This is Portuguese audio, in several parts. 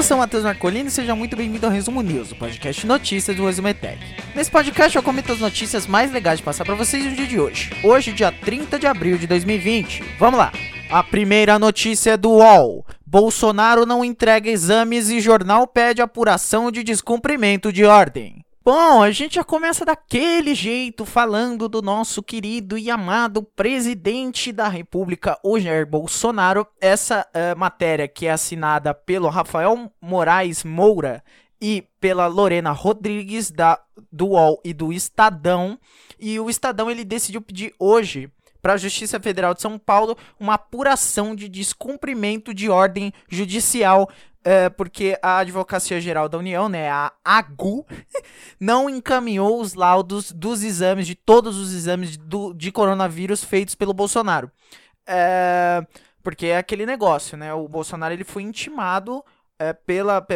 Eu sou Matheus Marcolini e seja muito bem-vindo ao Resumo News, o podcast notícias do Resumetec. Nesse podcast eu comento as notícias mais legais de passar para vocês no dia de hoje. Hoje, dia 30 de abril de 2020. Vamos lá! A primeira notícia é do UOL. Bolsonaro não entrega exames e jornal pede apuração de descumprimento de ordem. Bom, a gente já começa daquele jeito falando do nosso querido e amado presidente da República, o Jair Bolsonaro. Essa uh, matéria que é assinada pelo Rafael Moraes Moura e pela Lorena Rodrigues da do UOL e do Estadão. E o Estadão ele decidiu pedir hoje para a Justiça Federal de São Paulo uma apuração de descumprimento de ordem judicial é, porque a Advocacia Geral da União, né, a AGU, não encaminhou os laudos dos exames, de todos os exames do, de coronavírus feitos pelo Bolsonaro. É, porque é aquele negócio, né? O Bolsonaro ele foi intimado é, pela,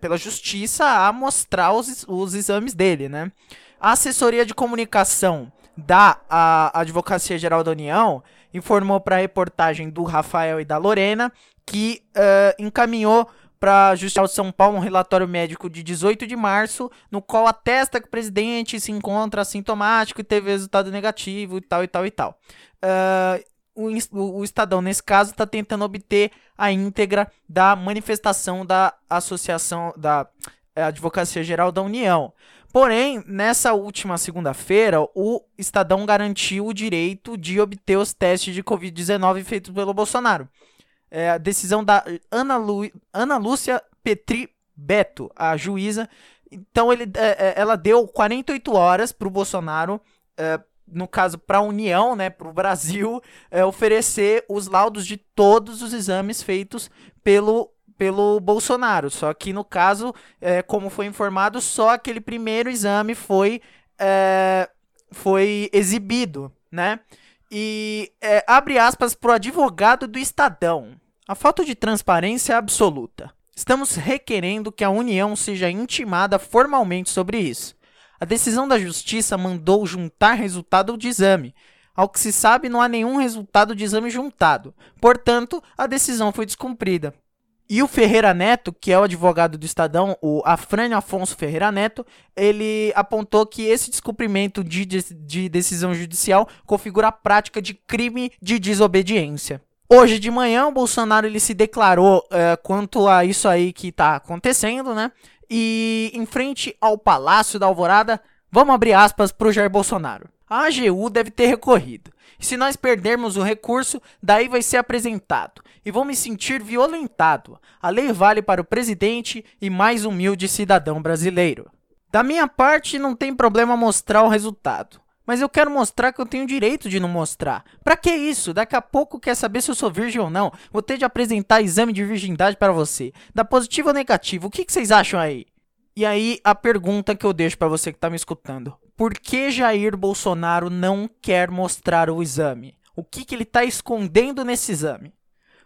pela justiça a mostrar os, os exames dele, né? A assessoria de comunicação da Advocacia Geral da União informou para a reportagem do Rafael e da Lorena que uh, encaminhou para a Justiça de São Paulo um relatório médico de 18 de março, no qual atesta que o presidente se encontra assintomático e teve resultado negativo e tal e tal e tal. Uh, o, o, Estadão, nesse caso, está tentando obter a íntegra da manifestação da Associação da eh, Advocacia Geral da União. Porém, nessa última segunda-feira, o Estadão garantiu o direito de obter os testes de Covid-19 feitos pelo Bolsonaro. É a decisão da Ana, Lu, Ana Lúcia Petri Beto, a juíza. Então, ele, é, é ela deu 48 horas para o Bolsonaro. É, no caso, para a União, né, para o Brasil, é, oferecer os laudos de todos os exames feitos pelo pelo Bolsonaro. Só que no caso, é, como foi informado, só aquele primeiro exame foi, é, foi exibido, né? E é, abre aspas para o advogado do Estadão. A falta de transparência é absoluta. Estamos requerendo que a União seja intimada formalmente sobre isso. A decisão da Justiça mandou juntar resultado de exame. Ao que se sabe, não há nenhum resultado de exame juntado. Portanto, a decisão foi descumprida. E o Ferreira Neto, que é o advogado do Estadão, o Afrânio Afonso Ferreira Neto, ele apontou que esse descumprimento de, de, de decisão judicial configura a prática de crime de desobediência. Hoje de manhã, o Bolsonaro ele se declarou é, quanto a isso aí que está acontecendo, né? E em frente ao Palácio da Alvorada, vamos abrir aspas para o Jair Bolsonaro. A AGU deve ter recorrido. Se nós perdermos o recurso, daí vai ser apresentado. E vou me sentir violentado. A lei vale para o presidente e mais humilde cidadão brasileiro. Da minha parte, não tem problema mostrar o resultado. Mas eu quero mostrar que eu tenho direito de não mostrar. Pra que isso? Daqui a pouco quer saber se eu sou virgem ou não. Vou ter de apresentar exame de virgindade para você. Da positivo ou negativo, o que, que vocês acham aí? E aí, a pergunta que eu deixo para você que tá me escutando por que Jair Bolsonaro não quer mostrar o exame? O que, que ele está escondendo nesse exame?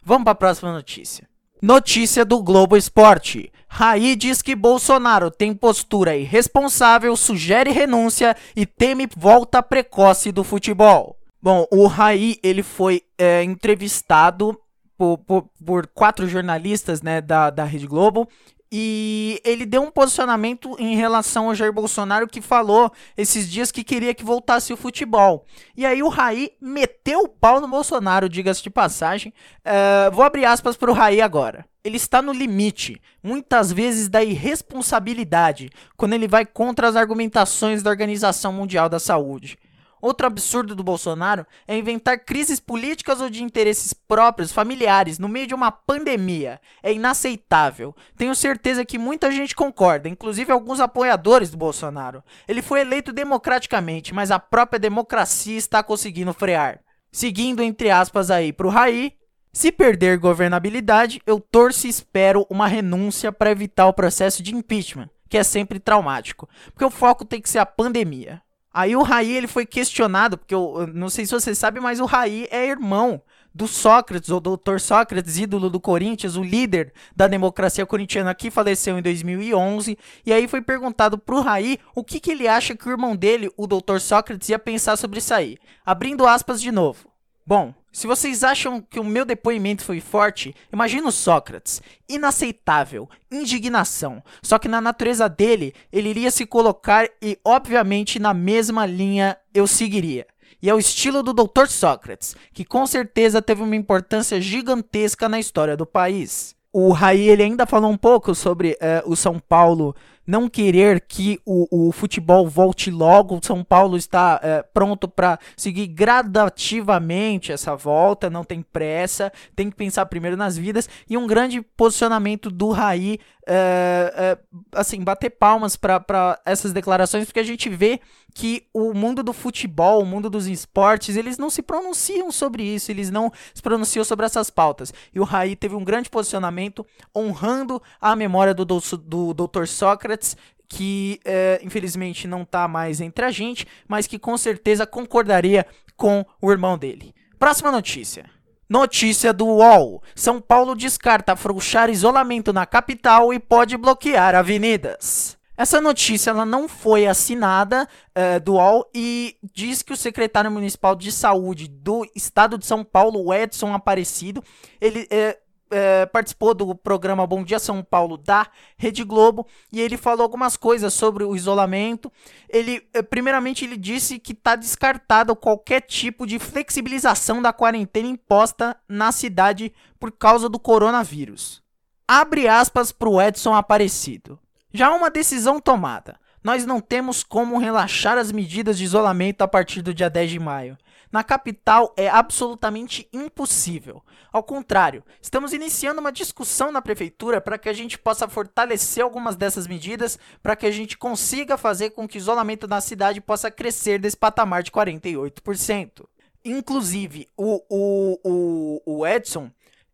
Vamos para a próxima notícia. Notícia do Globo Esporte. Raí diz que Bolsonaro tem postura irresponsável, sugere renúncia e teme volta precoce do futebol. Bom, o Raí ele foi é, entrevistado por, por, por, quatro jornalistas né, da, da Rede Globo e ele deu um posicionamento em relação ao Jair Bolsonaro que falou esses dias que queria que voltasse o futebol. E aí o Raí meteu o pau no Bolsonaro, diga-se de passagem. Uh, vou abrir aspas para o Raí agora. Ele está no limite, muitas vezes da irresponsabilidade, quando ele vai contra as argumentações da Organização Mundial da Saúde. Outro absurdo do Bolsonaro é inventar crises políticas ou de interesses próprios, familiares, no meio de uma pandemia. É inaceitável. Tenho certeza que muita gente concorda, inclusive alguns apoiadores do Bolsonaro. Ele foi eleito democraticamente, mas a própria democracia está conseguindo frear. Seguindo entre aspas aí pro Raí, se perder governabilidade, eu torço e espero uma renúncia para evitar o processo de impeachment, que é sempre traumático, porque o foco tem que ser a pandemia. Aí o Raí ele foi questionado, porque eu, eu, não sei se você sabe, mas o Raí é irmão do Sócrates, ou doutor Sócrates, ídolo do Corinthians, o líder da democracia corintiana que faleceu em 2011. E aí foi perguntado pro Raí o que, que ele acha que o irmão dele, o doutor Sócrates, ia pensar sobre isso aí. Abrindo aspas de novo. Bom, Se vocês acham que o meu depoimento foi forte, imagina o Sócrates. Inaceitável, indignação. Só que na natureza dele, ele iria se colocar e, obviamente, na mesma linha eu seguiria. E é o estilo do Dr. Sócrates, que com certeza teve uma importância gigantesca na história do país. O Raí ele ainda falou um pouco sobre uh, o São Paulo não querer que o, o futebol volte logo. O São Paulo está uh, pronto para seguir gradativamente essa volta, não tem pressa, tem que pensar primeiro nas vidas. E um grande posicionamento do Raí, uh, assim, bater palmas para essas declarações, porque a gente vê que o mundo do futebol, o mundo dos esportes, eles não se pronunciam sobre isso, eles não se pronunciam sobre essas pautas. E o Raí teve um grande posicionamento honrando a memória do, do, do Dr. Sócrates, que é, infelizmente não está mais entre a gente, mas que com certeza concordaria com o irmão dele. Próxima notícia. Notícia do UOL. São Paulo descarta afrouxar isolamento na capital e pode bloquear avenidas. Essa notícia ela não foi assinada uh, do UOL e diz que o secretário municipal de saúde do estado de São Paulo, Edson Aparecido, ele uh, uh, participou do programa Bom Dia São Paulo da Rede Globo e ele falou algumas coisas sobre o isolamento. Ele, primeiramente, ele disse que está descartado qualquer tipo de flexibilização da quarentena imposta na cidade por causa do coronavírus. Abre aspas para o Edson Aparecido. Já há uma decisão tomada. Nós não temos como relaxar as medidas de isolamento a partir do dia 10 de maio. Na capital é absolutamente impossível. Ao contrário, estamos iniciando uma discussão na prefeitura para que a gente possa fortalecer algumas dessas medidas, para que a gente consiga fazer com que o isolamento na cidade possa crescer desse patamar de 48%. Inclusive, o, o, o, o Edson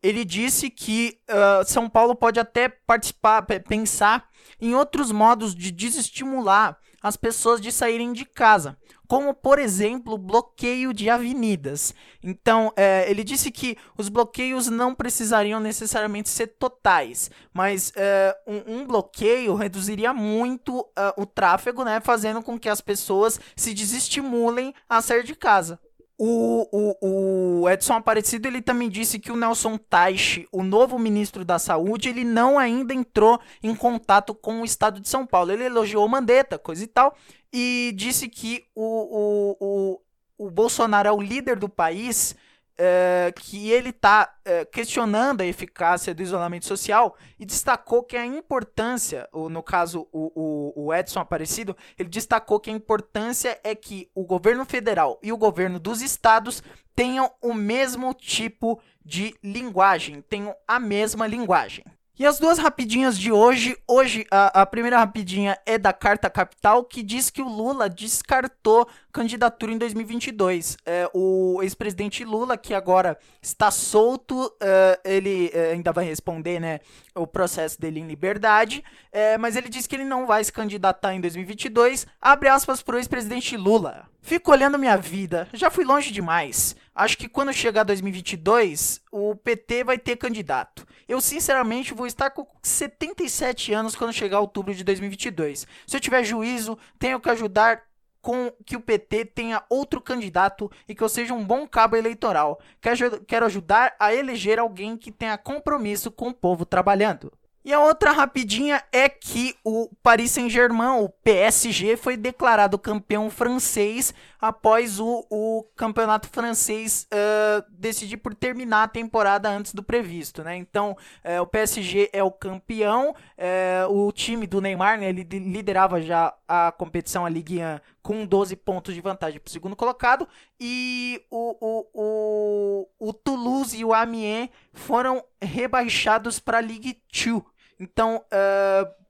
ele disse que uh, São Paulo pode até participar, pensar em outros modos de desestimular as pessoas de saírem de casa, como por exemplo bloqueio de avenidas. Então, é, ele disse que os bloqueios não precisariam necessariamente ser totais, mas é, um, um, bloqueio reduziria muito uh, o tráfego, né, fazendo com que as pessoas se desestimulem a sair de casa. O, o, o, Edson Aparecido ele também disse que o Nelson Teich, o novo ministro da Saúde, ele não ainda entrou em contato com o estado de São Paulo. Ele elogiou Mandetta, coisa e tal, e disse que o, o, o, o Bolsonaro é o líder do país é, que ele está é, questionando a eficácia do isolamento social e destacou que a importância, ou no caso o, o, o, Edson Aparecido, ele destacou que a importância é que o governo federal e o governo dos estados tenham o mesmo tipo de linguagem, tenham a mesma linguagem. E as duas rapidinhas de hoje. Hoje, a, a, primeira rapidinha é da Carta Capital, que diz que o Lula descartou candidatura em 2022. É, o ex-presidente Lula, que agora está solto, é, ele é, ainda vai responder né, o processo dele em liberdade, é, mas ele disse que ele não vai se candidatar em 2022. Abre aspas para o ex-presidente Lula. Fico olhando minha vida, já fui longe demais. Acho que quando chegar 2022, o PT vai ter candidato. Eu sinceramente vou estar com 77 anos quando chegar outubro de 2022. Se eu tiver juízo, tenho que ajudar com que o PT tenha outro candidato e que eu seja um bom cabo eleitoral. Quero ajudar a eleger alguém que tenha compromisso com o povo trabalhando. E a outra rapidinha é que o Paris Saint-Germain, o PSG, foi declarado campeão francês após o, o campeonato francês uh, decidir por terminar a temporada antes do previsto, né? Então, uh, o PSG é o campeão, uh, o time do Neymar, né, ele liderava já a competição, a Ligue 1, com 12 pontos de vantagem para o segundo colocado, e o, o, o, o Toulouse e o Amiens foram rebaixados para a Ligue 2, então, uh,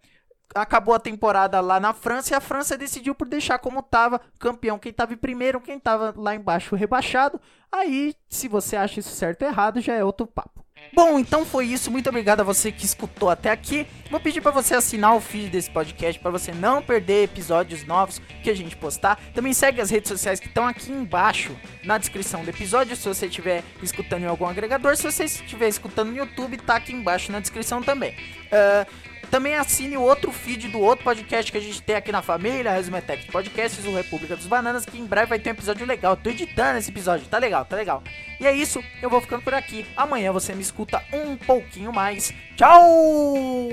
acabou a temporada lá na França e a França decidiu por deixar como estava campeão quem estava em primeiro, quem estava lá embaixo rebaixado. Aí, se você acha isso certo ou errado, já é outro papo. Bom, então foi isso. Muito obrigado a você que escutou até aqui. Vou pedir para você assinar o feed desse podcast para você não perder episódios novos que a gente postar. Também segue as redes sociais que estão aqui embaixo na descrição do episódio, se você estiver escutando em algum agregador. Se você estiver escutando no YouTube, tá aqui embaixo na descrição também. Uh, também assine o outro feed do outro podcast que a gente tem aqui na família, Resume Tech Podcasts, o República dos Bananas, que em breve vai ter um episódio legal. Eu tô editando esse episódio, tá legal, tá legal. E é isso, eu vou ficando por aqui. Amanhã você me escuta um pouquinho mais. Tchau!